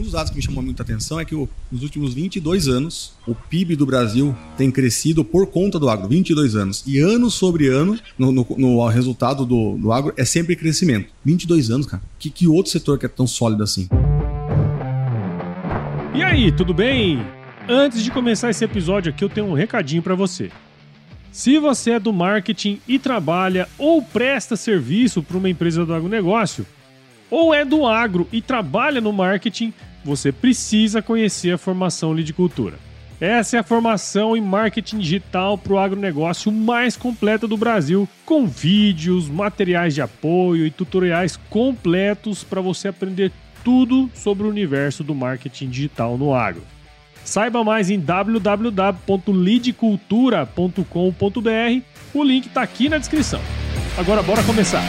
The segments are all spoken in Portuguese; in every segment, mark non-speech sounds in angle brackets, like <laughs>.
Um dos dados que me chamou muita atenção é que nos últimos 22 anos, o PIB do Brasil tem crescido por conta do agro. 22 anos. E ano sobre ano, no, no, no resultado do, do agro, é sempre crescimento. 22 anos, cara. Que, que outro setor que é tão sólido assim? E aí, tudo bem? Antes de começar esse episódio aqui, eu tenho um recadinho para você. Se você é do marketing e trabalha ou presta serviço para uma empresa do agronegócio, ou é do agro e trabalha no marketing, você precisa conhecer a formação Lidicultura. Essa é a formação em marketing digital para o agronegócio mais completa do Brasil, com vídeos, materiais de apoio e tutoriais completos para você aprender tudo sobre o universo do marketing digital no agro. Saiba mais em www.lidcultura.com.br. O link está aqui na descrição. Agora bora começar.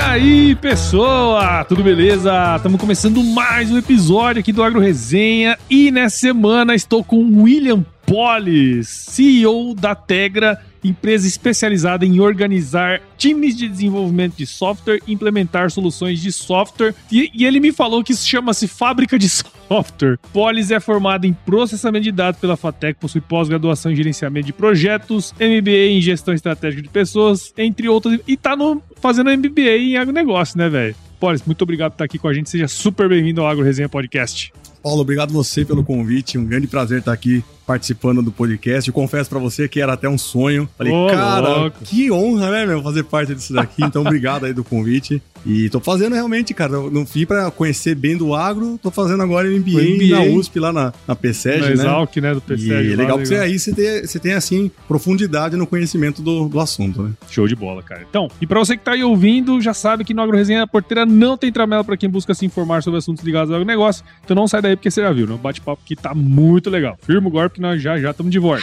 Aí, pessoa? Tudo beleza? Estamos começando mais um episódio aqui do Agro Resenha e nessa semana estou com o William Polis, CEO da Tegra, empresa especializada em organizar times de desenvolvimento de software implementar soluções de software. E, e ele me falou que isso chama-se fábrica de <laughs> software. Polis é formado em processamento de dados pela FATEC, possui pós-graduação em gerenciamento de projetos, MBA em gestão estratégica de pessoas, entre outros, e tá no, fazendo MBA em agronegócio, né, velho? Polis, muito obrigado por estar aqui com a gente. Seja super bem-vindo ao Agro Resenha Podcast. Paulo, obrigado você pelo convite. Um grande prazer estar aqui participando do podcast. Eu confesso para você que era até um sonho. Falei, Ô, cara, louco. que honra, né, meu, fazer parte disso daqui. Então, obrigado aí do convite. E tô fazendo realmente, cara, não fui para conhecer bem do agro, tô fazendo agora MBA, MBA. na USP, lá na, na PSEG, né? Exalc, né, do PSEG. E é legal que você aí você tem, você tem, assim, profundidade no conhecimento do, do assunto, né? Show de bola, cara. Então, e para você que tá aí ouvindo, já sabe que no Agro Resenha Porteira não tem tramela para quem busca se informar sobre assuntos ligados ao agronegócio. Então não sai daí porque você já viu, né? O bate-papo aqui tá muito legal. Firma o golpe que nós já já estamos de volta.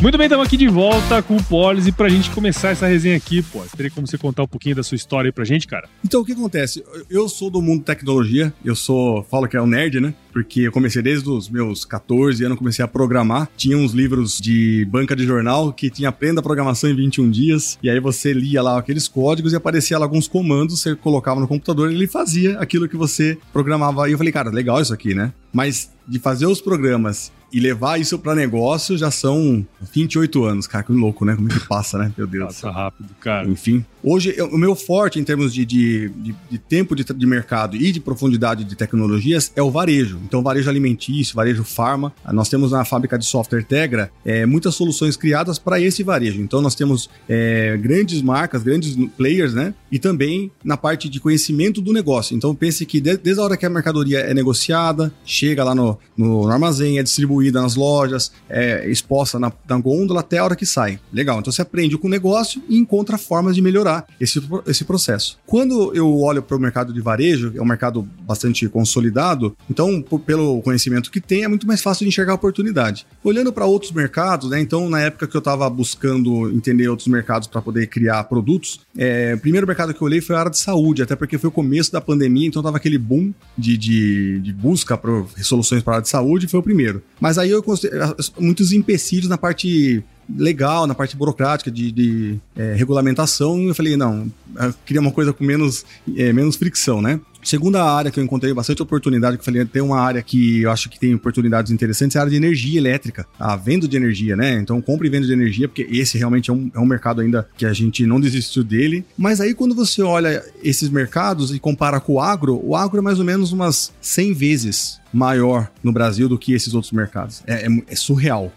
Muito bem, estamos aqui de volta com o Polis e pra gente começar essa resenha aqui, Polis, teria como você contar um pouquinho da sua história aí pra gente, cara? Então, o que acontece? Eu sou do mundo tecnologia, eu sou, falo que é um nerd, né? Porque eu comecei desde os meus 14 anos, comecei a programar. Tinha uns livros de banca de jornal que tinha aprenda a programação em 21 dias, e aí você lia lá aqueles códigos e aparecia lá alguns comandos, você colocava no computador e ele fazia aquilo que você programava. E eu falei, cara, legal isso aqui, né? Mas de fazer os programas e levar isso para negócio já são 28 anos, cara. Que louco, né? Como é que passa, né? Meu Deus. Passa rápido, cara. Enfim. Hoje, o meu forte em termos de, de, de, de tempo de, de, mercado e de profundidade de tecnologias é o varejo. Então, varejo alimentício, varejo farma. Nós temos na fábrica de software Tegra é, muitas soluções criadas para esse varejo. Então, nós temos é, grandes marcas, grandes players, né? E também na parte de conhecimento do negócio. Então, pense que desde a hora que a mercadoria é negociada, chega lá no, no, no armazém, é distribuída distribuída nas lojas, é, exposta na, na gôndola até a hora que sai. Legal, então você aprende com o negócio e encontra formas de melhorar esse, esse processo. Quando eu olho para o mercado de varejo, é um mercado bastante consolidado, então, pelo conhecimento que tem, é muito mais fácil de enxergar a oportunidade. Olhando para outros mercados, né? Então, na época que eu estava buscando entender outros mercados para poder criar produtos, é, o primeiro mercado que eu olhei foi a área de saúde, até porque foi o começo da pandemia, então tava aquele boom de, de, de busca por soluções para a área de saúde, foi o primeiro. Mas aí eu muitos empecilhos na parte legal, na parte burocrática de, de é, regulamentação, eu falei, não, eu queria uma coisa com menos, é, menos fricção, né? Segunda área que eu encontrei bastante oportunidade, que eu falei, tem uma área que eu acho que tem oportunidades interessantes, é a área de energia elétrica, a venda de energia, né? Então, compra e venda de energia, porque esse realmente é um, é um mercado ainda que a gente não desistiu dele. Mas aí, quando você olha esses mercados e compara com o agro, o agro é mais ou menos umas 100 vezes maior no Brasil do que esses outros mercados. É, é, é surreal.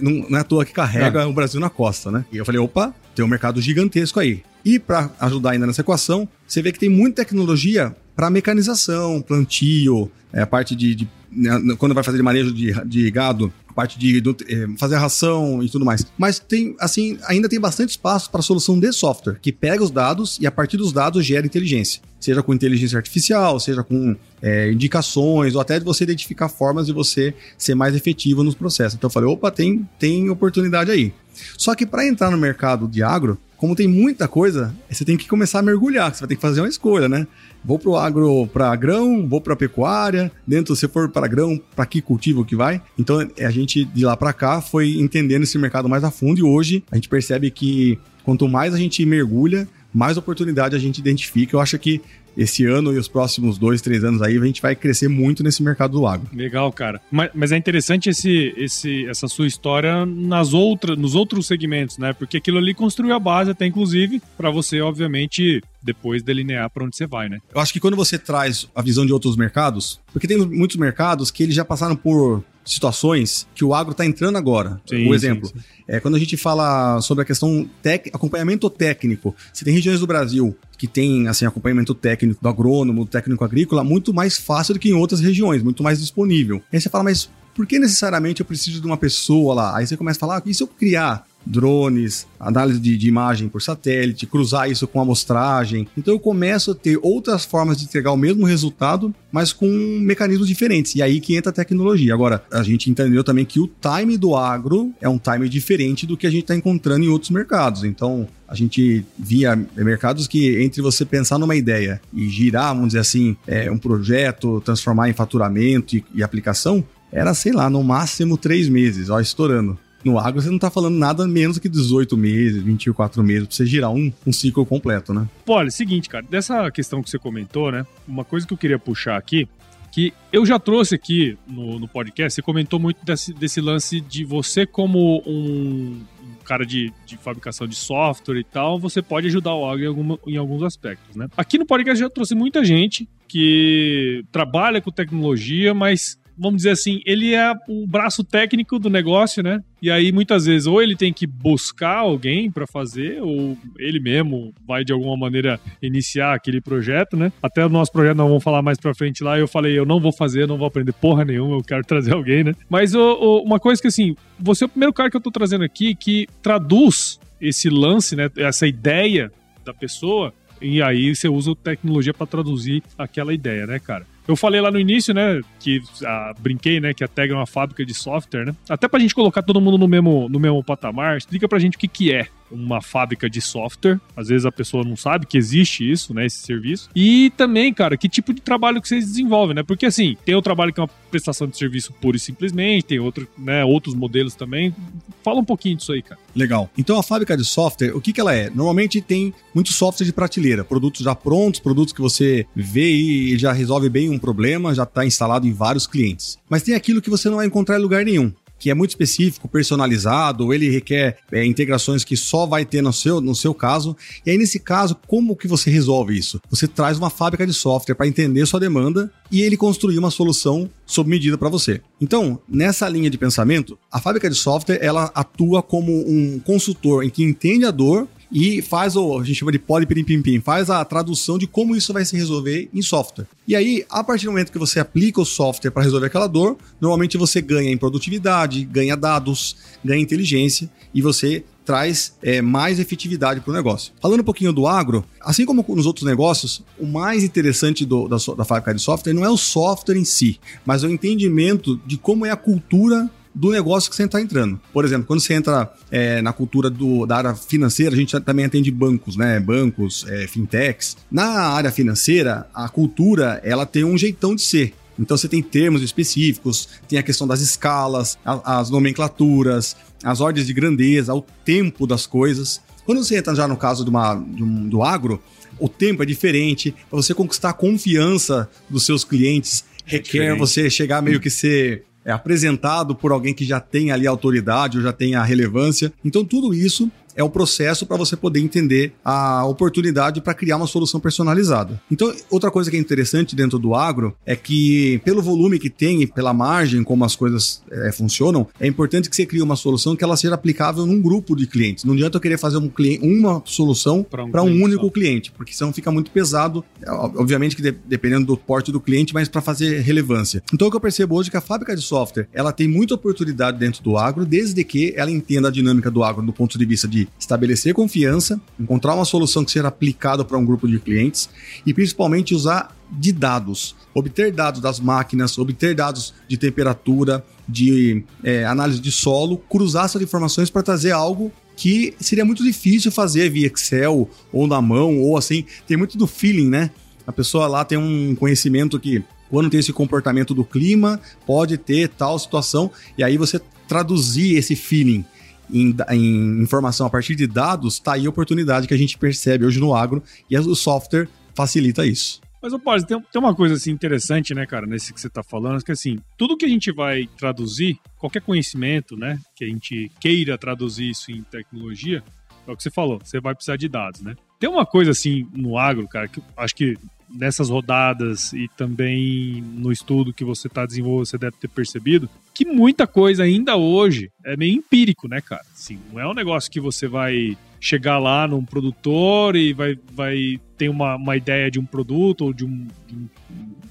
Não, não, é à toa que carrega é. o Brasil na costa, né? E eu falei, opa, tem um mercado gigantesco aí. E para ajudar ainda nessa equação, você vê que tem muita tecnologia para mecanização, plantio, é, a parte de, de né, quando vai fazer manejo de, de gado, a parte de, de é, fazer a ração e tudo mais. Mas tem, assim, ainda tem bastante espaço para solução de software, que pega os dados e a partir dos dados gera inteligência. Seja com inteligência artificial, seja com é, indicações, ou até de você identificar formas de você ser mais efetivo nos processos. Então eu falei, opa, tem, tem oportunidade aí. Só que para entrar no mercado de agro, como tem muita coisa, você tem que começar a mergulhar, você vai ter que fazer uma escolha, né? Vou pro agro para grão, vou para pecuária, dentro se for para grão, para que cultivo que vai? Então a gente de lá para cá foi entendendo esse mercado mais a fundo e hoje a gente percebe que quanto mais a gente mergulha, mais oportunidade a gente identifica. Eu acho que esse ano e os próximos dois, três anos aí, a gente vai crescer muito nesse mercado do agro. Legal, cara. Mas, mas é interessante esse, esse, essa sua história nas outras, nos outros segmentos, né? Porque aquilo ali construiu a base, até inclusive, para você, obviamente, depois delinear para onde você vai, né? Eu acho que quando você traz a visão de outros mercados, porque tem muitos mercados que eles já passaram por situações que o agro está entrando agora. Sim, o exemplo. Sim, sim. É, quando a gente fala sobre a questão tec, acompanhamento técnico, você tem regiões do Brasil que tem assim acompanhamento técnico do agrônomo, do técnico agrícola, muito mais fácil do que em outras regiões, muito mais disponível. Aí você fala, mas por que necessariamente eu preciso de uma pessoa lá? Aí você começa a falar, ah, e se eu criar drones, análise de, de, imagem por satélite, cruzar isso com amostragem. Então eu começo a ter outras formas de entregar o mesmo resultado, mas com mecanismos diferentes. E aí que entra a tecnologia. Agora, a gente entendeu também que o time do agro é um time diferente do que a gente está encontrando em outros mercados. Então, a gente via mercados que entre você pensar numa ideia e girar, vamos dizer assim, é, um projeto, transformar em faturamento e, e aplicação, era, sei lá, no máximo três meses, ó, estourando. No agro, você não tá falando nada menos que 18 meses, 24 meses, pra você girar um, um ciclo completo, né? Pô, olha, é seguinte, cara, dessa questão que você comentou, né? Uma coisa que eu queria puxar aqui, que eu já trouxe aqui no, no podcast, você comentou muito desse, desse lance de você como um, cara de, de, fabricação de software e tal, você pode ajudar o agro em, alguma, em alguns aspectos, né? Aqui no podcast eu já trouxe muita gente que trabalha com tecnologia, mas vamos dizer assim, ele é o braço técnico do negócio, né? E aí muitas vezes ou ele tem que buscar alguém para fazer, ou ele mesmo vai de alguma maneira iniciar aquele projeto, né? Até o nosso projeto nós vamos falar mais para frente lá. Eu falei, eu não vou fazer, não vou aprender porra nenhuma, eu quero trazer alguém, né? Mas uma coisa que assim, você é o primeiro cara que eu tô trazendo aqui que traduz esse lance, né? Essa ideia da pessoa e aí você usa tecnologia para traduzir aquela ideia, né, cara? Eu falei lá no início, né, que ah, brinquei, né, que a Tag é uma fábrica de software, né? Até pra gente colocar todo mundo no mesmo, no mesmo patamar, explica pra gente o que, que é uma fábrica de software. Às vezes a pessoa não sabe que existe isso, né, esse serviço. E também, cara, que tipo de trabalho que vocês desenvolvem, né? Porque assim, tem o trabalho que é uma prestação de serviço pura e simplesmente, tem outro, né, outros modelos também. Fala um pouquinho disso aí, cara. Legal. Então a fábrica de software, o que que ela é? Normalmente tem muito software de prateleira, produtos já prontos, produtos que você vê e já resolve bem um problema, já está instalado em vários clientes. Mas tem aquilo que você não vai encontrar em lugar nenhum que é muito específico, personalizado, ele requer é, integrações que só vai ter no seu, no seu caso. E aí, nesse caso, como que você resolve isso? Você traz uma fábrica de software para entender sua demanda e ele construir uma solução sob medida para você. Então, nessa linha de pensamento, a fábrica de software ela atua como um consultor em que entende a dor e faz o, a gente chama de pim faz a tradução de como isso vai se resolver em software. E aí, a partir do momento que você aplica o software para resolver aquela dor, normalmente você ganha em produtividade, ganha dados, ganha inteligência e você traz é, mais efetividade para o negócio. Falando um pouquinho do agro, assim como nos outros negócios, o mais interessante do, da, da fábrica de software não é o software em si, mas o entendimento de como é a cultura do negócio que você está entrando. Por exemplo, quando você entra é, na cultura do, da área financeira, a gente também atende bancos, né? Bancos, é, fintechs. Na área financeira, a cultura ela tem um jeitão de ser. Então você tem termos específicos, tem a questão das escalas, a, as nomenclaturas, as ordens de grandeza, o tempo das coisas. Quando você entra já no caso de uma, de um, do agro, o tempo é diferente. Para você conquistar a confiança dos seus clientes, é requer você chegar meio que ser é apresentado por alguém que já tem ali autoridade ou já tem a relevância. Então, tudo isso é o processo para você poder entender a oportunidade para criar uma solução personalizada. Então, outra coisa que é interessante dentro do agro é que, pelo volume que tem e pela margem como as coisas é, funcionam, é importante que você crie uma solução que ela seja aplicável num grupo de clientes. Não adianta eu querer fazer um cliente, uma solução para um, um único só. cliente, porque senão fica muito pesado. Obviamente que de, dependendo do porte do cliente, mas para fazer relevância. Então, o que eu percebo hoje é que a fábrica de software ela tem muita oportunidade dentro do agro, desde que ela entenda a dinâmica do agro do ponto de vista de estabelecer confiança, encontrar uma solução que seja aplicada para um grupo de clientes e principalmente usar de dados, obter dados das máquinas, obter dados de temperatura, de é, análise de solo, cruzar essas informações para trazer algo que seria muito difícil fazer via Excel ou na mão ou assim. Tem muito do feeling, né? A pessoa lá tem um conhecimento que quando tem esse comportamento do clima, pode ter tal situação, e aí você traduzir esse feeling em, em informação a partir de dados, tá aí a oportunidade que a gente percebe hoje no agro e o software facilita isso. Mas, ô Paz, tem, tem uma coisa assim interessante, né, cara, nesse que você tá falando, que assim, tudo que a gente vai traduzir, qualquer conhecimento, né, que a gente queira traduzir isso em tecnologia, é o que você falou, você vai precisar de dados, né? Tem uma coisa assim no agro, cara, que acho que nessas rodadas e também no estudo que você está desenvolvendo, você deve ter percebido que muita coisa ainda hoje é meio empírico, né, cara? Assim, não é um negócio que você vai chegar lá num produtor e vai, vai ter uma, uma ideia de um produto ou de, um,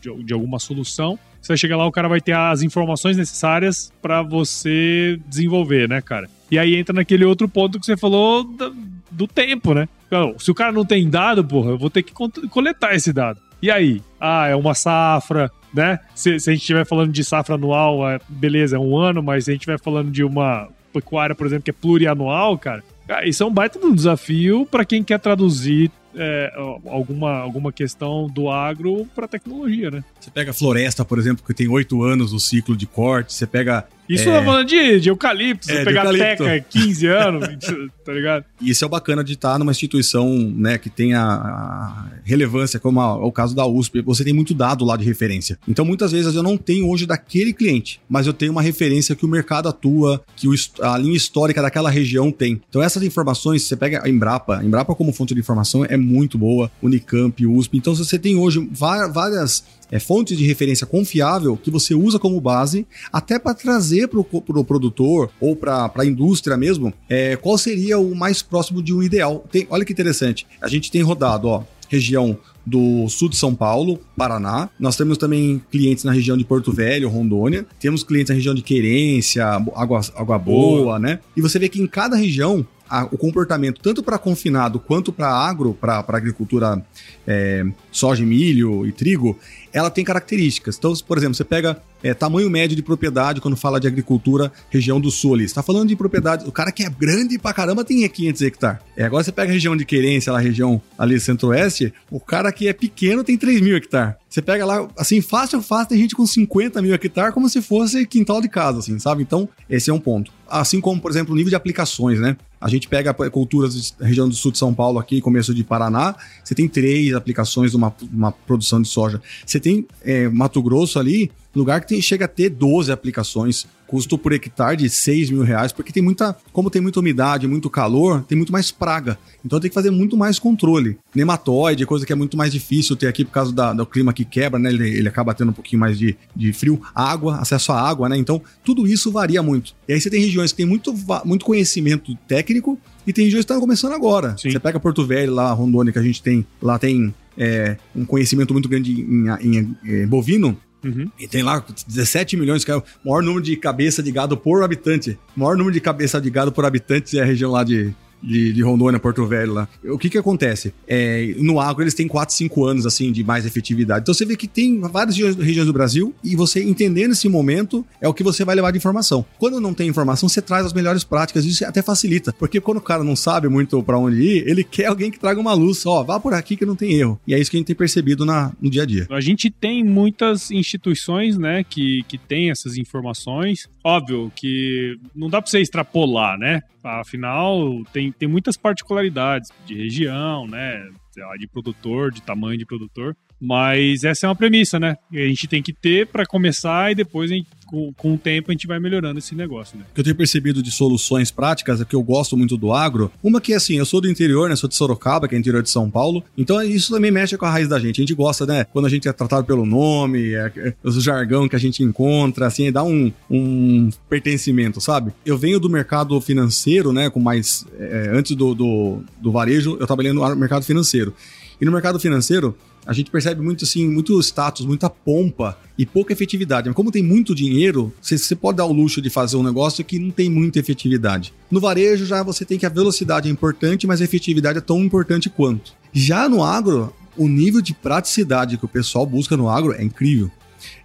de, de alguma solução. Você vai chegar lá, o cara vai ter as informações necessárias para você desenvolver, né, cara? E aí entra naquele outro ponto que você falou do, do tempo, né? Então, se o cara não tem dado, porra, eu vou ter que coletar esse dado. E aí? Ah, é uma safra, né? Se, se a gente estiver falando de safra anual, é, beleza, é um ano, mas se a gente estiver falando de uma pecuária, por exemplo, que é plurianual, cara, isso é um baita de um desafio para quem quer traduzir é, alguma, alguma questão do agro para tecnologia, né? Você pega floresta, por exemplo, que tem oito anos o ciclo de corte, você pega isso é... falando de, de eucalipto, é, você pegar eucalipto. teca <laughs> 15 anos, <laughs> tá ligado? Isso é o bacana de estar numa instituição né, que tenha a relevância, como a, o caso da USP. Você tem muito dado lá de referência. Então, muitas vezes eu não tenho hoje daquele cliente, mas eu tenho uma referência que o mercado atua, que o, a linha histórica daquela região tem. Então, essas informações, você pega a Embrapa, a Embrapa como fonte de informação é muito boa, Unicamp, USP. Então, você tem hoje várias é, fontes de referência confiável que você usa como base, até para trazer para o pro produtor ou para a indústria mesmo, é, qual seria o mais próximo de um ideal. Tem, olha que interessante, a gente tem rodado, ó, região do sul de São Paulo, Paraná. Nós temos também clientes na região de Porto Velho, Rondônia. Temos clientes na região de Querência, Água, Água Boa, Boa, né? E você vê que em cada região a, o comportamento, tanto para confinado quanto para agro, para agricultura é, soja, milho e trigo, ela tem características. Então, por exemplo, você pega é, tamanho médio de propriedade quando fala de agricultura região do sul ali. Você tá falando de propriedade, o cara que é grande pra caramba tem 500 hectares. É, agora você pega a região de querência, a região ali centro-oeste, o cara que é pequeno tem 3 mil hectares. Você pega lá, assim, fácil, fácil, tem gente com 50 mil hectares como se fosse quintal de casa, assim, sabe? Então, esse é um ponto. Assim como, por exemplo, o nível de aplicações, né? A gente pega culturas da região do sul de São Paulo aqui, começo de Paraná, você tem três aplicações de uma, uma produção de soja. Você tem é, Mato Grosso ali, lugar que tem, chega a ter 12 aplicações, custo por hectare de 6 mil reais, porque tem muita, como tem muita umidade, muito calor, tem muito mais praga. Então tem que fazer muito mais controle. Nematóide, coisa que é muito mais difícil ter aqui por causa da, do clima que quebra, né? Ele, ele acaba tendo um pouquinho mais de, de frio. Água, acesso à água, né? Então tudo isso varia muito. E aí você tem regiões que tem muito, muito conhecimento técnico E tem regiões que estão começando agora. Sim. Você pega Porto Velho, lá, Rondônia, que a gente tem, lá tem é, um conhecimento muito grande em, em, em bovino. Uhum. E tem lá 17 milhões, que é o maior número de cabeça de gado por habitante. O maior número de cabeça de gado por habitante é a região lá de, de, de Rondônia, Porto Velho lá. O que que acontece? É, no agro eles têm 4, 5 anos, assim, de mais efetividade. Então você vê que tem várias regiões, do Brasil e você entendendo esse momento é o que você vai levar de informação. Quando não tem informação, você traz as melhores práticas. Isso até facilita. Porque quando o cara não sabe muito para onde ir, ele quer alguém que traga uma luz. Ó, vá por aqui que não tem erro. E é isso que a gente tem percebido na, no dia a dia. A gente tem muitas instituições, né, que, que tem essas informações. Óbvio que não dá para você extrapolar, né? Afinal, tem, tem muitas particularidades de região, né? De produtor, de tamanho de produtor. Mas essa é uma premissa, né? A gente tem que ter para começar e depois, com, com o tempo, a gente vai melhorando esse negócio, né? O que eu tenho percebido de soluções práticas é que eu gosto muito do agro. Uma que, assim, eu sou do interior, né? Sou de Sorocaba, que é interior de São Paulo. Então, isso também mexe com a raiz da gente. A gente gosta, né? Quando a gente é tratado pelo nome, é, é, o jargão que a gente encontra, assim, dá um, um pertencimento, sabe? Eu venho do mercado financeiro, né? Com mais... é, antes do, do, do varejo, eu trabalhei no mercado financeiro. E no mercado financeiro, a gente percebe muito assim, muito status, muita pompa e pouca efetividade. Mas como tem muito dinheiro, você, pode dar o luxo de fazer um negócio que não tem muita efetividade. No varejo já você tem que a velocidade é importante, mas a efetividade é tão importante quanto. Já no agro, o nível de praticidade que o pessoal busca no agro é incrível.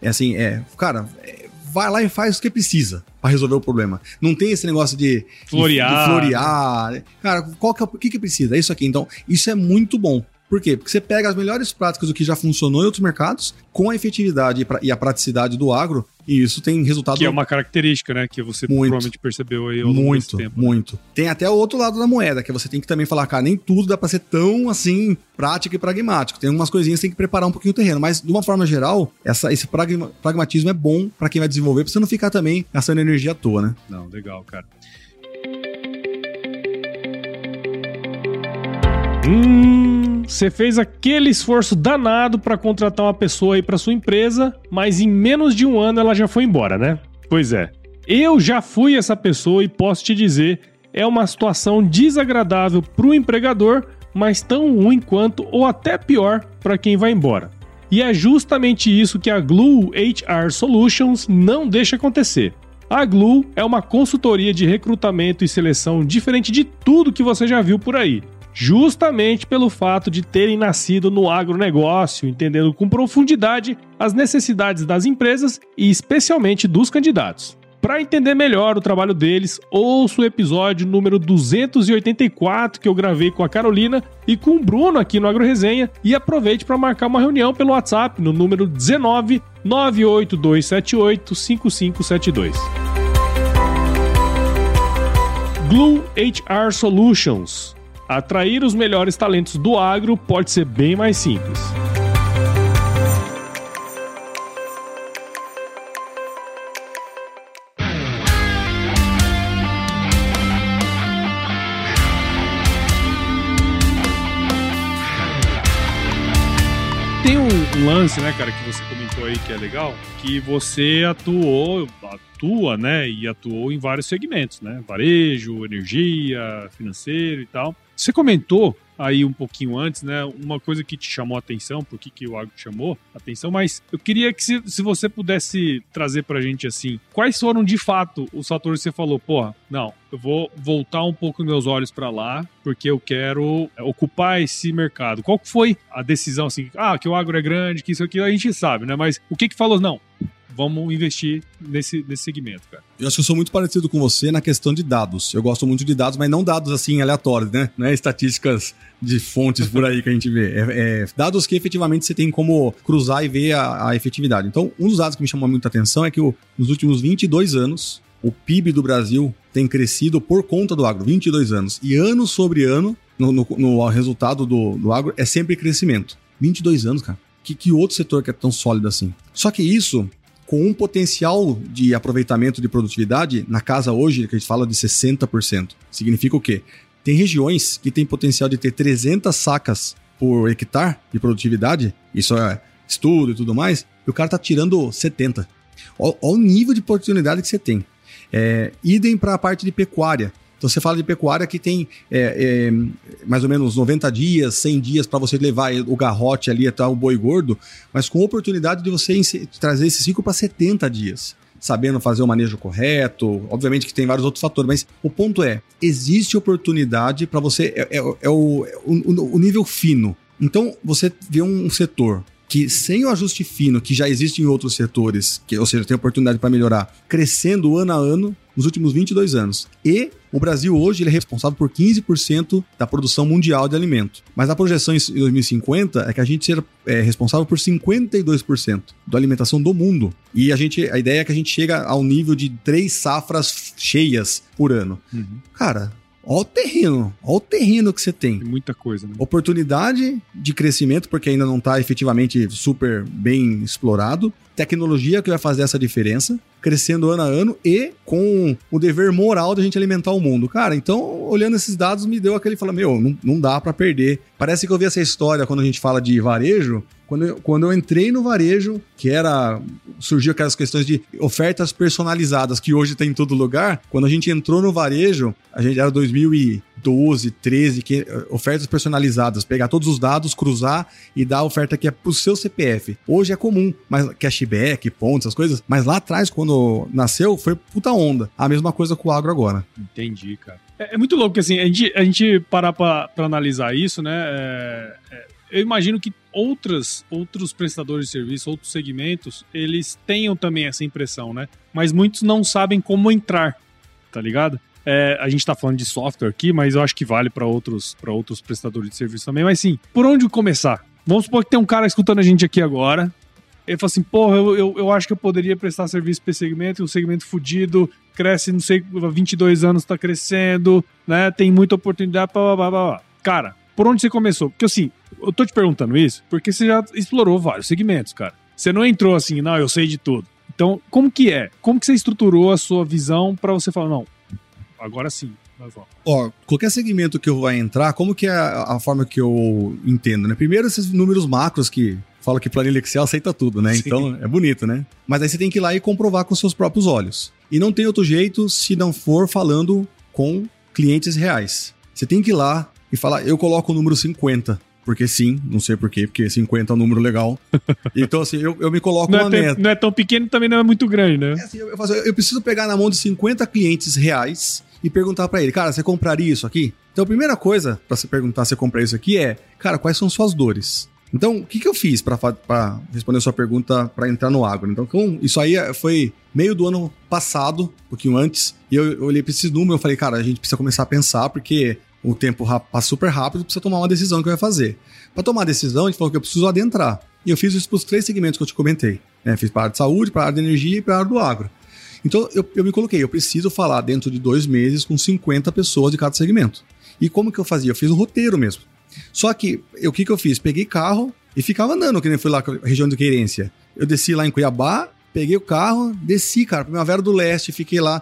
É assim, é, cara, é, vai lá e faz o que precisa para resolver o problema. Não tem esse negócio de Florear. de florear. Cara, qual que é, o que, que precisa? É isso aqui. Então, isso é muito bom. Por quê? Porque você pega as melhores práticas do que já funcionou em outros mercados, com a efetividade e a praticidade do agro, e isso tem resultado Que é uma característica, né? Que você Muito. provavelmente percebeu aí ao longo muito, tempo. muito. Tem até o outro lado da moeda, que você tem que também falar, cara, nem tudo dá pra ser tão assim prático e pragmático. Tem umas coisinhas que tem que preparar um pouquinho o terreno, mas de uma forma geral, essa, esse pragma- pragmatismo é bom pra quem vai desenvolver, pra você não ficar também gastando energia à toa, né? Não, legal, cara. Hum, você fez aquele esforço danado pra contratar uma pessoa aí pra sua empresa, mas em menos de um ano ela já foi embora, né? Pois é. Eu já fui essa pessoa e posso te dizer, é uma situação desagradável pro empregador, mas tão ruim quanto ou até pior pra quem vai embora. E é justamente isso que a Glue HR Solutions não deixa acontecer. A Glue é uma consultoria de recrutamento e seleção diferente de tudo que você já viu por aí. Justamente pelo fato de terem nascido no agronegócio, entendendo com profundidade as necessidades das empresas e especialmente dos candidatos. Para entender melhor o trabalho deles, ouça o episódio número 284 que eu gravei com a Carolina e com o Bruno aqui no AgroResenha e aproveite para marcar uma reunião pelo WhatsApp no número 19 98278 5572. Glue HR Solutions. Atrair os melhores talentos do agro pode ser bem mais simples. Tem um lance, né, cara, que você comentou aí que é legal, que você atuou, atua, né, e atuou em vários segmentos, né, varejo, energia, financeiro e tal. Você comentou aí um pouquinho antes, né, uma coisa que te chamou a atenção, por que o agro chamou a atenção, mas eu queria que se, se você pudesse trazer pra gente, assim, quais foram de fato os fatores que você falou, porra, não, eu vou voltar um pouco meus olhos pra lá, porque eu quero ocupar esse mercado. Qual foi a decisão, assim, ah, que o agro é grande, que isso aqui a gente sabe, né, mas o que que falou, não, vamos investir nesse, nesse segmento, cara. Eu acho que eu sou muito parecido com você na questão de dados. Eu gosto muito de dados, mas não dados assim aleatórios, né? Não é estatísticas de fontes por aí que a gente vê. É, é dados que efetivamente você tem como cruzar e ver a, a efetividade. Então, um dos dados que me chamou muita atenção é que o, nos últimos 22 anos, o PIB do Brasil tem crescido por conta do agro. 22 anos. E ano sobre ano, no, no, no resultado do, do agro, é sempre crescimento. 22 anos, cara. Que, que outro setor que é tão sólido assim? Só que isso com um potencial de aproveitamento de produtividade na casa hoje, que a gente fala de 60%. Significa o quê? Tem regiões que tem potencial de ter 300 sacas por hectare de produtividade, isso é estudo e tudo mais, e o cara tá tirando 70. Olha o nível de oportunidade que você tem. É, idem para a parte de pecuária. Então você fala de pecuária que tem é, é, mais ou menos 90 dias, 100 dias para você levar o garrote ali até o boi gordo, mas com oportunidade de você trazer esse ciclo para 70 dias sabendo fazer o manejo correto. Obviamente que tem vários outros fatores, mas o ponto é: existe oportunidade para você. É, é, é o, o, o, nível fino. Então, você vê um setor que sem o ajuste fino que já existe em outros setores, que, ou seja, tem oportunidade para melhorar, crescendo ano a ano nos últimos 22 anos. E o Brasil hoje é responsável por 15% da produção mundial de alimento. Mas a projeção em 2050 é que a gente seja é, responsável por 52% da alimentação do mundo. E a, gente, a ideia é que a gente chega ao nível de três safras cheias por ano. Uhum. Cara, Olha o terreno, olha o terreno que você tem. Tem muita coisa, né? Oportunidade de crescimento, porque ainda não está efetivamente super bem explorado. Tecnologia que vai fazer essa diferença, crescendo ano a ano e com o dever moral de a gente alimentar o mundo. Cara, então, olhando esses dados, me deu aquele fala: meu, não, não dá para perder. Parece que eu vi essa história quando a gente fala de varejo, quando eu, quando eu entrei no varejo, que era. surgiu aquelas questões de ofertas personalizadas que hoje tem em todo lugar. Quando a gente entrou no varejo, a gente era 2012, 13, que, ofertas personalizadas, pegar todos os dados, cruzar e dar a oferta que é pro seu CPF. Hoje é comum, mas cashback, pontos, essas coisas. Mas lá atrás, quando nasceu, foi puta onda. A mesma coisa com o agro agora. Entendi, cara. É, é muito louco que assim, a gente, a gente parar pra, pra analisar isso, né? É, é eu imagino que outras, outros prestadores de serviço, outros segmentos, eles tenham também essa impressão, né? Mas muitos não sabem como entrar, tá ligado? É, a gente tá falando de software aqui, mas eu acho que vale para outros, outros prestadores de serviço também. Mas sim, por onde começar? Vamos supor que tem um cara escutando a gente aqui agora. Ele fala assim: porra, eu, eu, eu acho que eu poderia prestar serviço para esse segmento, o segmento fudido, cresce, não sei, 22 anos tá crescendo, né? Tem muita oportunidade, blá, blá, blá, blá. Cara, por onde você começou? Porque assim, eu tô te perguntando isso porque você já explorou vários segmentos, cara. Você não entrou assim, não, eu sei de tudo. Então, como que é? Como que você estruturou a sua visão para você falar, não, agora sim, Ó, qualquer segmento que eu vá entrar, como que é a, a, forma que eu entendo, né? Primeiro, esses números macros que fala que planilha Excel aceita tudo, né? Sim. Então, é bonito, né? Mas aí você tem que ir lá e comprovar com seus próprios olhos. E não tem outro jeito se não for falando com clientes reais. Você tem que ir lá, e falar, eu coloco o número 50. Porque sim, não sei porquê, porque 50 é um número legal. <laughs> Então, assim, eu, eu me coloco não uma é meta. não é tão pequeno também não é muito grande, né? É assim, eu, eu, eu, preciso pegar na mão de 50 clientes reais e perguntar para ele, cara, você compraria isso aqui? Então, a primeira coisa para você perguntar se você comprar isso aqui é, cara, quais são suas dores? Então, o que, que eu fiz para responder a sua pergunta para entrar no agro? Então, isso aí foi meio do ano passado, um pouquinho antes, e eu, eu olhei para esses números e falei, cara, a gente precisa começar a pensar, porque o tempo passa super rápido, precisa tomar uma decisão que vai fazer. Para tomar a decisão, a gente falou que eu preciso adentrar. E eu fiz isso para os três segmentos que eu te comentei. Né? Fiz para a área de saúde, para a área de energia e para a área do agro. Então eu, eu me coloquei, eu preciso falar dentro de dois meses com 50 pessoas de cada segmento. E como que eu fazia? Eu fiz um roteiro mesmo. Só que o que, que eu fiz? Peguei carro e ficava andando, que nem fui lá região de Querência. Eu desci lá em Cuiabá, Peguei o carro, desci, cara, Primavera do Leste, fiquei lá.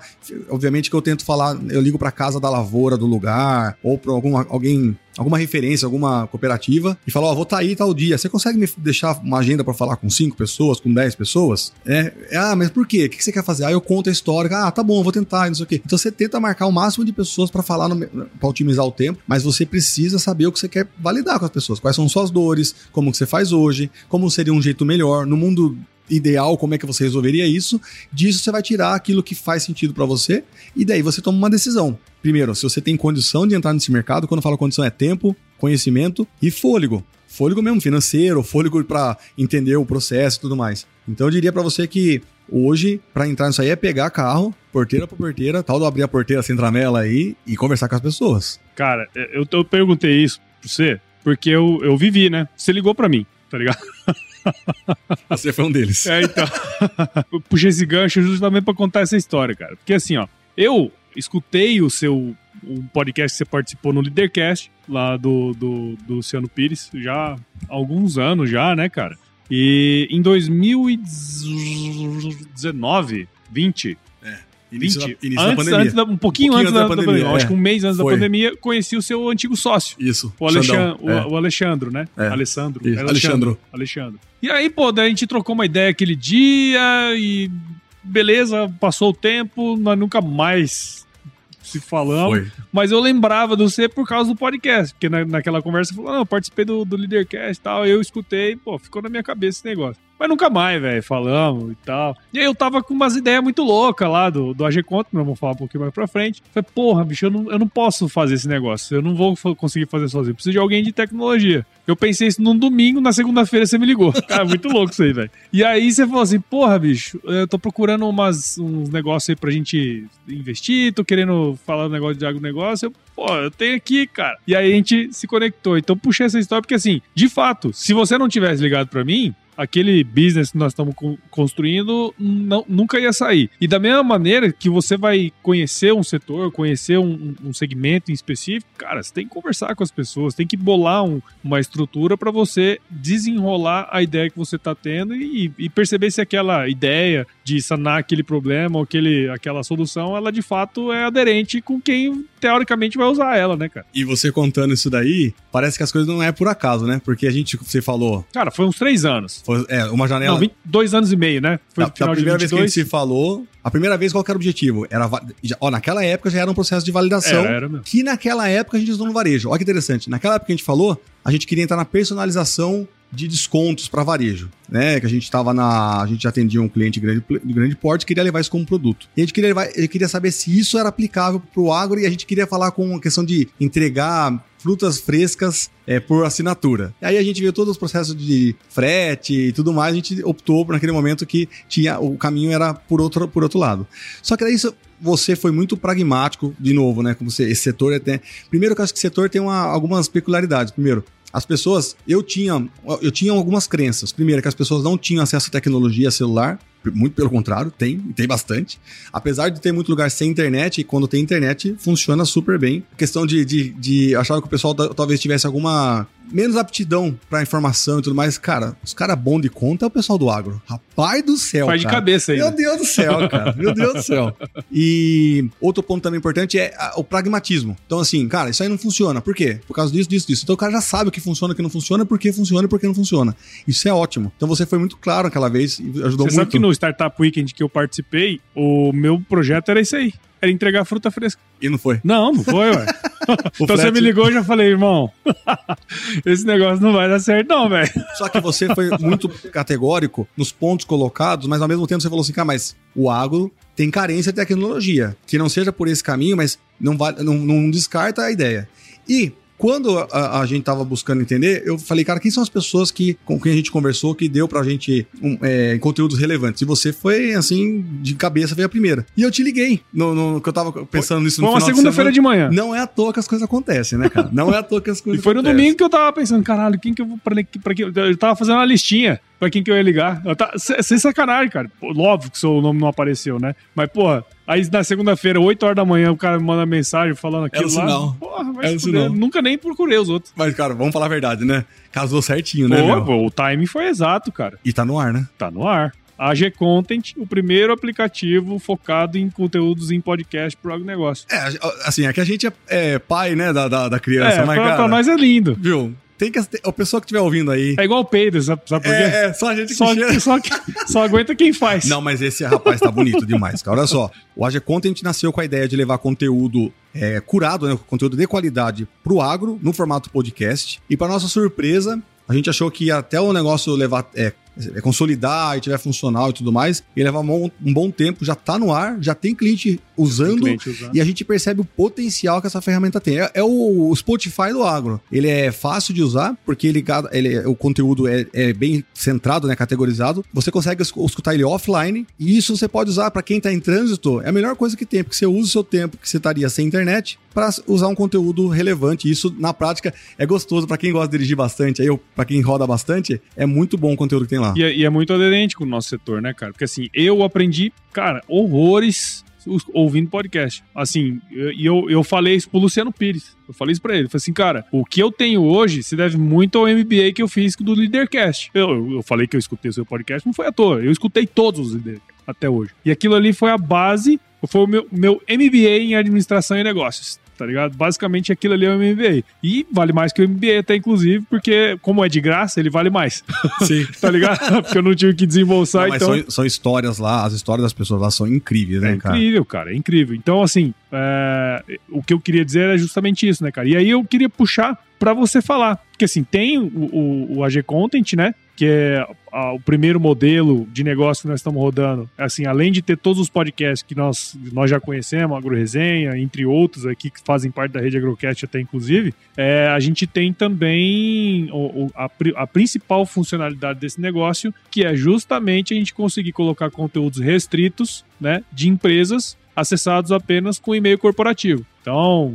Obviamente que eu tento falar, eu ligo pra casa da lavoura do lugar, ou pra algum, alguém, alguma referência, alguma cooperativa, e falo, ó, oh, vou estar tá aí tal dia. Você consegue me deixar uma agenda para falar com cinco pessoas, com dez pessoas? É, é, ah, mas por quê? O que você quer fazer? Ah, eu conto a história. Ah, tá bom, vou tentar, não sei o quê. Então você tenta marcar o máximo de pessoas para falar, para otimizar o tempo, mas você precisa saber o que você quer validar com as pessoas. Quais são suas dores, como que você faz hoje, como seria um jeito melhor. No mundo ideal, como é que você resolveria isso. Disso você vai tirar aquilo que faz sentido para você e daí você toma uma decisão. Primeiro, se você tem condição de entrar nesse mercado, quando eu falo condição é tempo, conhecimento e fôlego. Fôlego mesmo financeiro, fôlego para entender o processo e tudo mais. Então eu diria para você que hoje, para entrar nisso aí, é pegar carro, porteira por porteira, tal, de abrir a porteira sem tramela aí e conversar com as pessoas. Cara, eu, eu perguntei isso pra você porque eu, eu vivi, né? Você ligou para mim, tá ligado? <laughs> <laughs> Você foi um deles. É, então. puxei esse gancho justamente para contar essa história, cara. Porque assim, ó, eu escutei o seu um podcast que você participou no Leadercast, lá do, do, do Luciano Pires, já há alguns anos já, né, cara? E em 2019, 20, Início 20, da, início antes, da pandemia. Antes da, um, pouquinho pouquinho antes, da, da, pandemia. pandemia. É. Acho que um mês antes Foi. da pandemia, conheci o seu antigo sócio. Isso. O, Alexandre, o, é. o Alexandre, né? É. Alessandro. Alexandre. Alexandre. Alexandre. E aí, pô, daí a gente trocou uma ideia aquele dia e beleza, passou o tempo, nós nunca mais se falamos. Foi. Mas eu lembrava do você por causa do podcast. Porque na, naquela conversa você falou, não, eu participei do, do Leadercast e tal. Eu escutei, pô, ficou na minha cabeça esse negócio. Mas nunca mais, velho, falamos e tal. E aí eu tava com umas ideias muito loucas lá do, do AG Conto, mas vamos falar um pouquinho mais pra frente. Falei, porra, bicho, eu não, eu não posso fazer esse negócio. Eu não vou conseguir fazer sozinho. Eu preciso de alguém de tecnologia. Eu pensei isso num domingo, na segunda-feira você me ligou. <laughs> Cara, muito louco isso aí, velho. E aí você falou assim, porra, bicho, eu tô procurando umas, uns negócios aí pra gente investir, tô querendo falar um negócio de agronegócio. Eu, pô, eu tenho aqui, cara. E aí a gente se conectou. Então puxei essa história porque, assim, de fato, se você não tivesse ligado pra mim, aquele business que nós estamos con- construindo não, nunca ia sair. E da mesma maneira que você vai conhecer um setor, conhecer um, um- um segmento em específico, cara, você tem que conversar com as pessoas, tem que bolar um- uma estrutura para você desenrolar a ideia que você está tendo e, e perceber se aquela ideia de sanar aquele problema ou aquele, aquela solução, ela de fato é aderente com quem teoricamente vai usar ela, né, cara? E você contando isso daí, parece que as coisas não é por acaso, né? Porque a gente, você falou, Cara, foi uns três anos. foi, é, uma janela. Não, 20 dois anos e meio, né? Foi da, final da de primeira vez que a 22. gente se falou, a primeira vez qual era o objetivo? Era, já- ó, naquela época já era um processo de validação. Era, era. Que naquela época a gente usou no varejo. Olha que interessante. Naquela época que a gente falou, a gente queria entrar na personalização de descontos para varejo, né? Que a gente estava na, a gente atendia um cliente grande, de grande porte, queria levar isso como produto. E a gente queria levar, queria saber se isso era aplicável para o agro e a gente queria falar com a questão de entregar frutas frescas é, por assinatura. E aí a gente viu todos os processos de frete e tudo mais, a gente optou por naquele momento que tinha o caminho era por outro, por outro lado. Só que daí isso você foi muito pragmático, de novo, né? Como você, esse setor é até. Primeiro, eu acho que esse setor tem uma- algumas peculiaridades. Primeiro, as pessoas, eu tinha, eu tinha algumas crenças. Primeiro, que as pessoas não tinham acesso à tecnologia celular. Muito pelo contrário, tem, tem bastante. Apesar de ter muito lugar sem internet, e quando tem internet, funciona super bem. Questão de, de, de achar que o pessoal ta- talvez tivesse alguma menos aptidão pra informação e tudo mais. Cara, os caras bons de conta é o pessoal do agro. Rapaz do céu, Faz de cabeça aí. Meu Deus do céu, cara. Meu Deus do céu. E outro ponto também importante é a- o pragmatismo. Então, assim, cara, isso aí não funciona. Por quê? Por causa disso, disso, disso. Então o cara já sabe o que funciona, o que não funciona, por que funciona e por que não funciona. Isso é ótimo. Então você foi muito claro aquela vez e ajudou Você muito. sabe que no Startup Weekend que eu participei, o meu projeto era isso aí. Era entregar fruta fresca. E não foi. Não, não foi, ué. <laughs> Então você me ligou e já falei, irmão, <laughs> esse negócio não vai dar certo não, velho. Só que você foi muito categórico nos pontos colocados, mas ao mesmo tempo você falou assim, cara, mas o agro tem carência de tecnologia. Que não seja por esse caminho, mas não, vale, não, não descarta a ideia. E quando a, a gente tava buscando entender, eu falei, cara, quem são as pessoas que, com quem a gente conversou que deu pra gente um, é, conteúdos relevantes? E você foi, assim, de cabeça, veio a primeira. E eu te liguei, no, no- que eu tava pensando nisso Foi no uma final segunda-feira de semana. manhã. Não é à toa que as coisas acontecem, né, cara? Não é à toa que as E coisas foi no acontecem. domingo que eu tava pensando, caralho, quem que eu vou. Pra, pra, que- eu tava fazendo uma listinha pra quem que eu ia ligar. Eu tava, sem, sacanagem, cara. Pô, Óbvio que seu nome não apareceu, né? Mas, porra, aí na segunda-feira, 8 horas da manhã, o cara me manda mensagem falando aquilo Era o lá. sinal. Porra, o se fuder. sinal. Nunca nem procurei os outros. Mas, cara, vamos falar a verdade, né? Casou certinho, né, Pô, o timing foi exato, cara. E tá no ar, né? Tá no ar. A G Content, o primeiro aplicativo focado em conteúdos em podcast pro agronegócio. É, assim, é que a gente é, é pai, né, da, da, da criança, É, mas, pra, cara, pra nós é lindo. viu? Tem que... A pessoa que estiver ouvindo aí... É igual o peido, sabe, sabe por quê? É, é, só a gente que Só, cheira. só, só aguenta quem faz. Não, mas esse rapaz tá bonito demais, cara. Olha só, o AG Content nasceu com a ideia de levar conteúdo é, curado, né, conteúdo de qualidade pro agro, no formato podcast. E para nossa surpresa, a gente achou que até o negócio levar... É, é, consolidar e tiver funcional e tudo mais, e levar um bom, um bom tempo, já tá no ar, já tem cliente usando, Cliente usando. e a gente percebe o potencial que essa ferramenta tem. É, é o Spotify do agro. Ele é fácil de usar, porque ele, ele- o conteúdo é, é bem centrado, né, categorizado. Você consegue es- escutar ele offline, e isso você pode usar para quem tá em trânsito. É a melhor coisa que tem, porque você usa o seu tempo que você estaria sem internet para usar um conteúdo relevante. Isso, na prática, é gostoso para quem gosta de dirigir bastante. Aí, para quem roda bastante, é muito bom o conteúdo que tem lá. E é, e é muito aderente com o nosso setor, né, cara? Porque assim, eu aprendi, cara, horrores ouvindo podcast. Assim, e eu, eu, falei isso pro Luciano Pires. Eu falei isso pra ele. Eu falei assim, cara, o que eu tenho hoje se deve muito ao MBA que eu fiz do Leadercast. Eu, eu, falei que eu escutei o seu podcast, não foi à toa. Eu escutei todos os Leadercast até hoje. E aquilo ali foi a base, foi o meu, meu MBA em administração e negócios. Tá ligado? Basicamente aquilo ali é o MBA. E vale mais que o MBA até, inclusive, porque como é de graça, ele vale mais. Sim. <laughs> tá ligado? <laughs> porque eu não tive que desembolsar, Não, mas então... são, são histórias lá, as histórias das pessoas lá são incríveis, né, É cara? incrível, cara, é incrível. Então, assim, é, o que eu queria dizer é justamente isso, né, cara? E aí eu queria puxar pra você falar. Porque, assim, tem o, o, o AG Content, né? Que é a- o primeiro modelo de negócio que nós estamos rodando. Assim, além de ter todos os podcasts que nós, nós já conhecemos, Agro Resenha, entre outros aqui que fazem parte da rede Agrocast até, inclusive, é, a gente tem também o- o- a, a principal funcionalidade desse negócio, que é justamente a gente conseguir colocar conteúdos restritos, né, de empresas acessados apenas com e-mail corporativo. Então,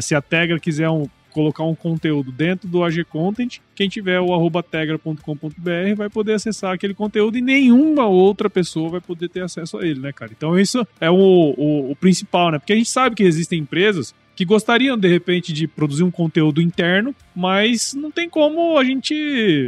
se a Tegra quiser um- colocar um conteúdo dentro do AG Content, quem tiver o arroba tegra.com.br vai poder acessar aquele conteúdo e nenhuma outra pessoa vai poder ter acesso a ele, né, cara? Então isso é o, o, o principal, né? Porque a gente sabe que existem empresas que gostariam, de repente, de produzir um conteúdo interno, mas não tem como a gente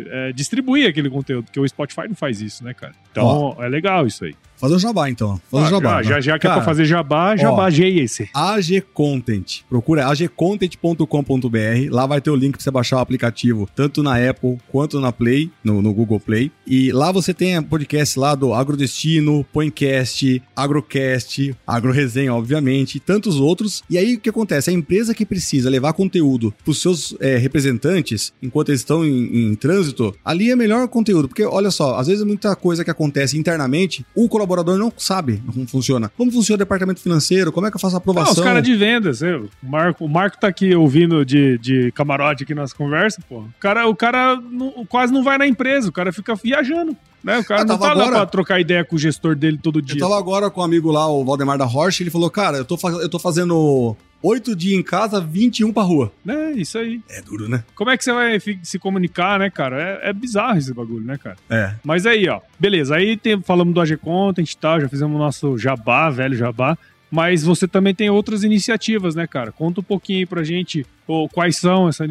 é, distribuir aquele conteúdo, porque o Spotify não faz isso, né, cara? Então é legal isso aí. Fazer o jabá, então. Fazer o Ah, jabá. já, já, já que é Cara, pra fazer jabá, jabá esse. AG Content. Procura agcontent.com.br. Lá vai ter o link pra você baixar o aplicativo, tanto na Apple quanto na Play, no, no Google Play. E lá você tem podcast lá do Agrodestino, Poincast, Agrocast, Agroresenha, obviamente, e tantos outros. E aí o que acontece? A empresa que precisa levar conteúdo pros seus é, representantes, enquanto eles estão em, em trânsito, ali é melhor conteúdo. Porque, olha só, às vezes muita coisa que acontece internamente, o colaborador não sabe como funciona. Como funciona o departamento financeiro, como é que eu faço a Ah, aprovação. os caras de vendas, eu, o, Marco, o Marco tá aqui ouvindo de, de camarote aqui nas conversas, pô. O cara, o cara não- quase não vai na empresa, o cara fica viajando. Né? O cara Eu não tá lá agora- pra trocar ideia com o gestor dele todo Eu dia. tava agora com um amigo lá, o Valdemar da Rocha, ele falou, cara, eu tô, eu tô fazendo oito dias em casa, 21 pra rua. É, isso aí. É duro, né? Como é que você vai se comunicar, né, cara? É, é bizarro esse bagulho, né, cara? É. Mas aí, ó, beleza. Aí tem, falamos do AG Content e tal, já fizemos o nosso jabá, velho jabá. Mas você também tem outras iniciativas, né, cara? Conta um pouquinho aí pra gente ô, quais são essa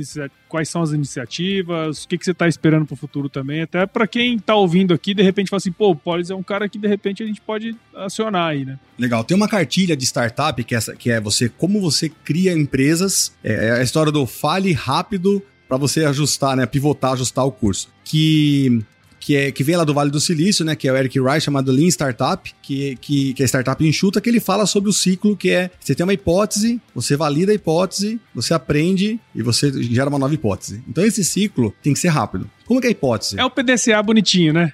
quais são as iniciativas, o que, que você tá esperando pro futuro também. Até pra quem tá ouvindo aqui, de repente fala assim, pô, o Polis é um cara que de repente a gente pode acionar aí, né? Legal. Tem uma cartilha de startup que é, essa, que é você como você cria empresas. É, é a história do fale rápido para você ajustar, né? Pivotar, ajustar o curso. Que que, é, que vem lá do Vale do Silício, né? Que é o Eric Wright, chamado Lean Startup, que, que, que é startup enxuta, que ele fala sobre o ciclo que é você tem uma hipótese, você valida a hipótese, você aprende e você gera uma nova hipótese. Então esse ciclo tem que ser rápido. Como que é a hipótese? É o PDCA bonitinho, né?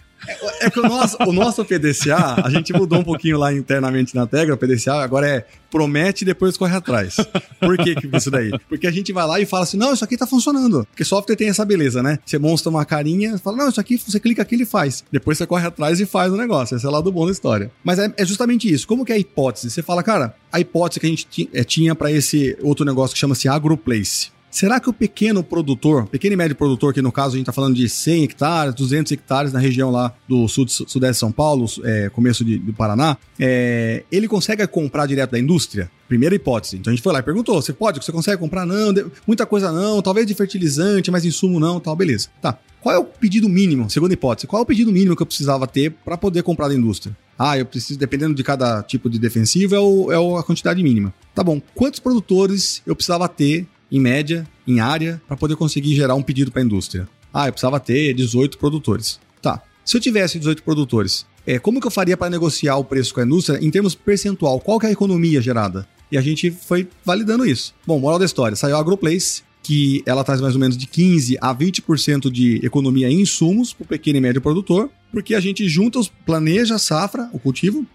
É que o nosso, o nosso PDCA, a gente mudou um pouquinho lá internamente na Tegra, o PDCA agora é promete e depois corre atrás. Por que, que isso daí? Porque a gente vai lá e fala assim, não, isso aqui tá funcionando. Porque software tem essa beleza, né? Você mostra uma carinha, fala, não, isso aqui, você clica aqui, ele faz. Depois você corre atrás e faz o negócio. Esse é o lado bom da história. Mas é, é justamente isso. Como que é a hipótese? Você fala, cara, a hipótese que a gente eh, tinha para esse outro negócio que chama-se AgroPlace. Será que o pequeno produtor, pequeno e médio produtor, que no caso a gente está falando de 100 hectares, 200 hectares na região lá do sul, sudeste de São Paulo, é, começo de, do Paraná, é, ele consegue comprar direto da indústria? Primeira hipótese. Então a gente foi lá e perguntou: você pode? Você consegue comprar? Não, muita coisa não, talvez de fertilizante, mas insumo não, tal, beleza. Tá. Qual é o pedido mínimo? Segunda hipótese. Qual é o pedido mínimo que eu precisava ter para poder comprar da indústria? Ah, eu preciso, dependendo de cada tipo de defensivo, é, o- é a quantidade mínima. Tá bom. Quantos produtores eu precisava ter, em média, em área, para poder conseguir gerar um pedido para a indústria? Ah, eu precisava ter 18 produtores. Tá. Se eu tivesse 18 produtores, é, como que eu faria para negociar o preço com a indústria em termos percentual? Qual que é a economia gerada? E a gente foi validando isso. Bom, moral da história, saiu a AgroPlace, que ela traz mais ou menos de 15 a 20% de economia em insumos para o pequeno e médio produtor, porque a gente junta, os, planeja a safra, o cultivo,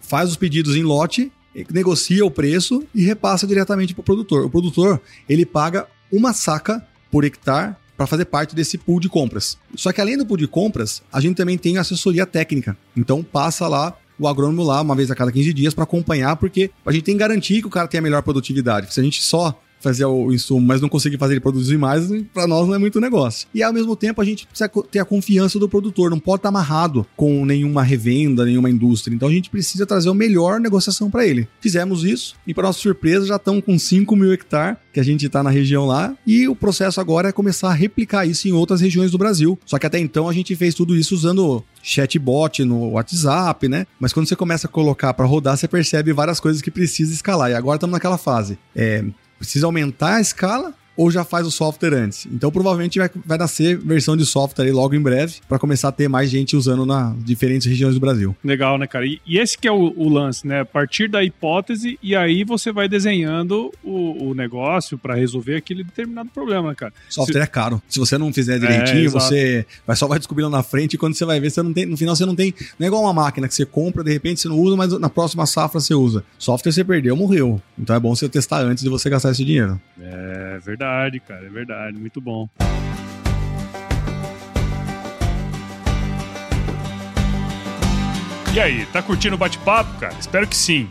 faz os pedidos em lote, negocia o preço e repassa diretamente para o produtor. O produtor, ele paga uma saca por hectare para fazer parte desse pool de compras. Só que além do pool de compras, a gente também tem assessoria técnica. Então passa lá o agrônomo lá uma vez a cada 15 dias para acompanhar, porque a gente tem que garantir que o cara tenha a melhor produtividade. Se a gente só fazer o insumo, mas não conseguir fazer ele produzir mais, para nós não é muito negócio. E ao mesmo tempo a gente precisa ter a confiança do produtor, não pode estar amarrado com nenhuma revenda, nenhuma indústria. Então a gente precisa trazer a melhor negociação para ele. Fizemos isso e para nossa surpresa já estão com 5 mil hectares que a gente está na região lá e o processo agora é começar a replicar isso em outras regiões do Brasil. Só que até então a gente fez tudo isso usando chatbot no WhatsApp, né? Mas quando você começa a colocar para rodar, você percebe várias coisas que precisa escalar. E agora estamos naquela fase. É, precisa aumentar a escala ou já faz o software antes. Então provavelmente vai, vai nascer versão de software aí logo em breve para começar a ter mais gente usando nas diferentes regiões do Brasil. Legal, né, cara? E, e esse que é o, o, lance, né? A partir da hipótese e aí você vai desenhando o, o negócio para resolver aquele determinado problema, né, cara. Software Se... é caro. Se você não fizer direitinho, é, você vai só vai descobrindo na frente e quando você vai ver, você não tem, no final você não tem, não é igual uma máquina que você compra, de repente você não usa, mas na próxima safra você usa. Software você perdeu, morreu. Então é bom você testar antes de você gastar esse dinheiro. É verdade, cara, é verdade verdade, muito bom. E aí, tá curtindo o bate-papo, cara? Espero que sim.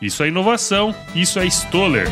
Isso é inovação, isso é Stoller.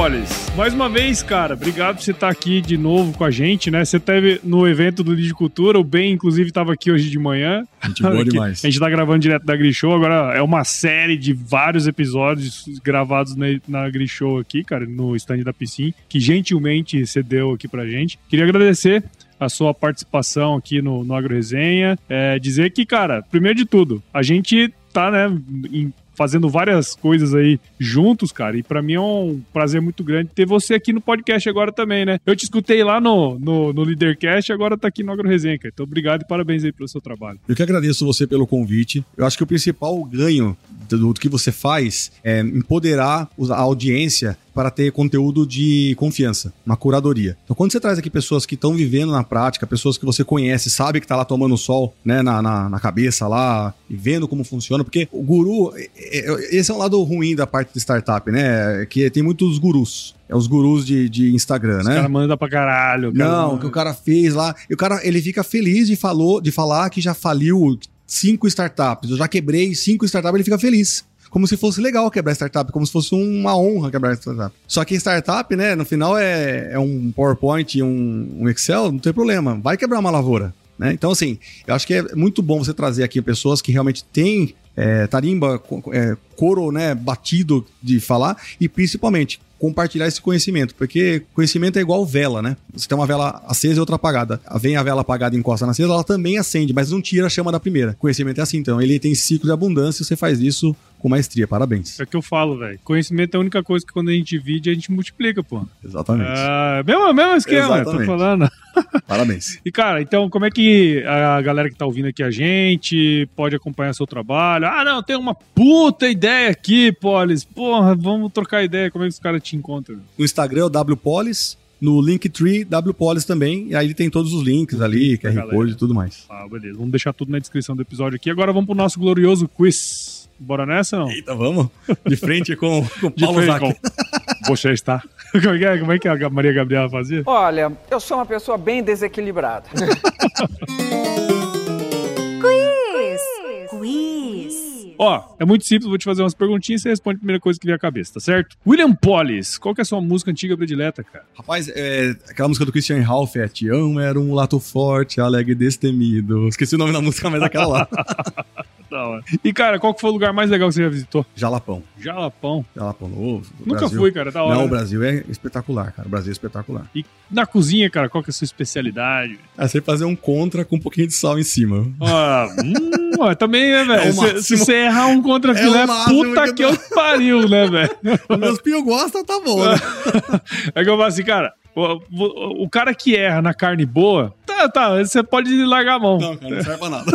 Polis, mais uma vez, cara, obrigado por você estar aqui de novo com a gente, né? Você teve no evento do Lide Cultura, o Ben, inclusive, estava aqui hoje de manhã. Gente boa <laughs> demais. A gente tá gravando direto da Grishow, agora é uma série de vários episódios gravados na, na Grishow aqui, cara, no stand da Piscina, que gentilmente cedeu aqui pra gente. Queria agradecer a sua participação aqui no, no Agro Resenha. É, dizer que, cara, primeiro de tudo, a gente tá, né, em fazendo várias coisas aí juntos, cara. E para mim é um prazer muito grande ter você aqui no podcast agora também, né? Eu te escutei lá no, no, no Leadercast agora tá aqui no Agro Resenha, cara. Então, obrigado e parabéns aí pelo seu trabalho. Eu que agradeço você pelo convite. Eu acho que o principal ganho do, do que você faz é empoderar a audiência para ter conteúdo de confiança, uma curadoria. Então, quando você traz aqui pessoas que estão vivendo na prática, pessoas que você conhece, sabe que está lá tomando sol, né, na, na, na, cabeça lá, e vendo como funciona, porque o guru, é, é, esse é um lado ruim da parte de startup, né, que tem muitos gurus. É os gurus de, de Instagram, Os né? Os caras mandam pra caralho. Cara Não, manda. que o cara fez lá. E o cara, ele fica feliz de, falou, de falar que já faliu cinco startups. Eu já quebrei cinco startups, ele fica feliz como se fosse legal quebrar startup, como se fosse uma honra quebrar startup. Só que startup, né, no final é, é um PowerPoint e um, um Excel, não tem problema. Vai quebrar uma lavoura. Né? Então, assim, eu acho que é muito bom você trazer aqui pessoas que realmente têm é, tarimba, é, né, batido de falar e principalmente compartilhar esse conhecimento, porque conhecimento é igual vela, né? Você tem uma vela acesa e outra apagada. Vem a vela apagada e encosta na acesa, ela também acende, mas não tira a chama da primeira. Conhecimento é assim, então. Ele tem ciclo de abundância, você faz isso com maestria. Parabéns. É o que eu falo, velho. Conhecimento é a única coisa que quando a gente divide, a gente multiplica, pô. Exatamente. É, mesmo, mesmo esquema, Exatamente. tô falando. <laughs> Parabéns. e, cara, então, como é que a galera que tá ouvindo aqui a gente pode acompanhar seu trabalho? Ah, não, tem uma puta ideia aqui, Polis. Porra, vamos trocar ideia. Como é que os caras te encontram? No Instagram é o WPolis. No Linktree, WPolis também. E aí ele tem todos os links ali, QR Code e tudo mais. Ah, beleza. Vamos deixar tudo na descrição do episódio aqui. Agora vamos pro nosso glorioso quiz. Bora nessa não? Eita, vamos. De frente com, <laughs> com o Paulo Zac. Com... Você está. <laughs> Como é, que é? Como é que a Maria Gabriela fazia? Olha, eu sou uma pessoa bem desequilibrada. <laughs> Quiz! Quiz! Ó, é muito simples, vou te fazer umas perguntinhas e você responde a primeira coisa que vier à cabeça, tá certo? William Pollis, qual que é a sua música antiga predileta, cara? Rapaz, é, aquela música do Christian Ralph é Te amo, era um lato forte, alegre e destemido. Esqueci o nome da música, mas é aquela lá. E, cara, qual que foi o lugar mais legal que você já visitou? Jalapão. Jalapão. Jalapão Novo. Nunca Brasil. fui, cara, da hora. Não, o Brasil é espetacular, cara. O Brasil é espetacular. E na cozinha, cara, qual que é a sua especialidade? É você fazer um contra com um pouquinho de sal em cima. Ah, hum, também, né, <laughs> velho? É se, você errar um contra filé, é puta que, que eu pariu, né, velho? <laughs> Meus pios gostam, tá bom, né? <laughs> É que eu falo assim, cara, O, o, o cara que erra na carne boa, tá, tá, você pode largar a mão. Não, cara, não serve pra nada.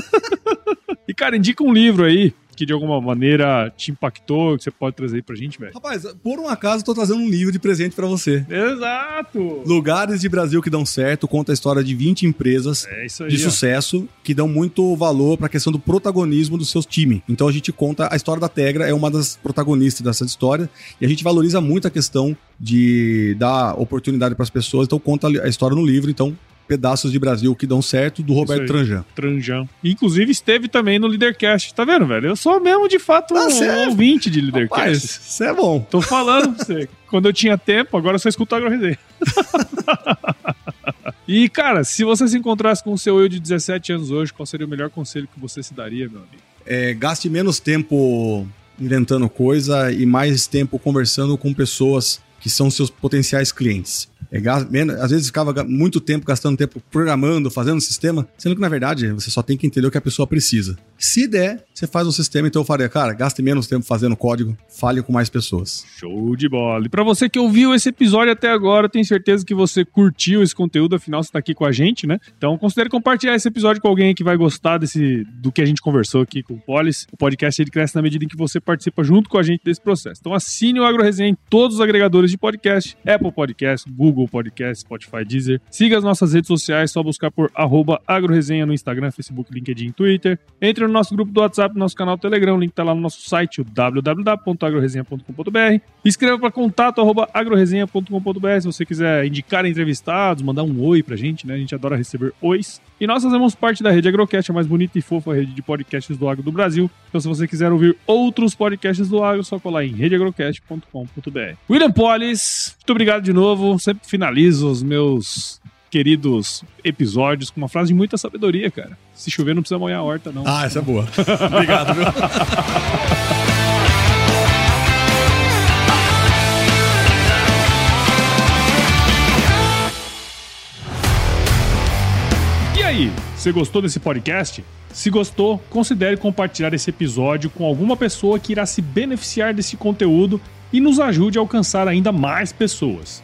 E, cara, indica um livro aí que de alguma maneira te impactou, que você pode trazer aí pra gente, velho. Rapaz, por um acaso, eu tô trazendo um livro de presente pra você. Exato! Lugares de Brasil que dão certo, conta a história de 20 empresas É aí. de ó. sucesso que dão muito valor pra questão do protagonismo dos seus times. Então a gente conta a história da Tegra, é uma das protagonistas dessa história, e a gente valoriza muito a questão de dar oportunidade pras pessoas, então conta a história no livro, então pedaços de Brasil que dão certo do Roberto. Tranjan. Tranjão. Inclusive esteve também no Leadercast. Tá vendo, velho? Eu sou mesmo, de fato, Tá um certo. ouvinte de Leadercast. isso é bom. Tô falando pra você. <laughs> Quando eu tinha tempo, agora eu só escuto Agro Resenha. <laughs> e, cara, se você se encontrasse com o seu eu de 17 anos hoje, qual seria o melhor conselho que você se daria, meu amigo? É, gaste menos tempo inventando coisa e mais tempo conversando com pessoas que são seus potenciais clientes. É, às vezes ficava muito tempo gastando tempo programando, fazendo sistema, sendo que na verdade você só tem que entender o que a pessoa precisa. Se der, você faz um sistema, então eu faria, cara, gaste menos tempo fazendo código, fale com mais pessoas. Show de bola. E pra você que ouviu esse episódio até agora, tenho certeza que você curtiu esse conteúdo, afinal você tá aqui com a gente, né? Então considere compartilhar esse episódio com alguém que vai gostar desse do que a gente conversou aqui com o Polis. O podcast ele cresce na medida em que você participa junto com a gente desse processo. Então assine o Agro Resenha em todos os agregadores de podcast, Apple Podcast, Google Podcast, Spotify, Deezer. Siga as nossas redes sociais, só buscar por arroba agroresenha no Instagram, Facebook, LinkedIn, Twitter. Entre no nosso grupo do WhatsApp, no nosso canal Telegram, o link tá lá no nosso site, www.agroresenha.com.br. Escreva para contato agroresenha.com.br se você quiser indicar entrevistados, mandar um oi pra gente, né? A gente adora receber ois. E nós fazemos parte da rede Agrocast, a mais bonita e fofa rede de podcasts do agro do Brasil. Então, se você quiser ouvir outros podcasts do agro, é só colar em redeagrocast.com.br. William Polis, muito obrigado de novo. Sempre finalizo os meus queridos episódios com uma frase de muita sabedoria, cara. Se chover, não precisa molhar a horta, não. Ah, essa é boa. <laughs> Obrigado, viu? E aí, você gostou desse podcast? Se gostou, considere compartilhar esse episódio com alguma pessoa que irá se beneficiar desse conteúdo e nos ajude a alcançar ainda mais pessoas.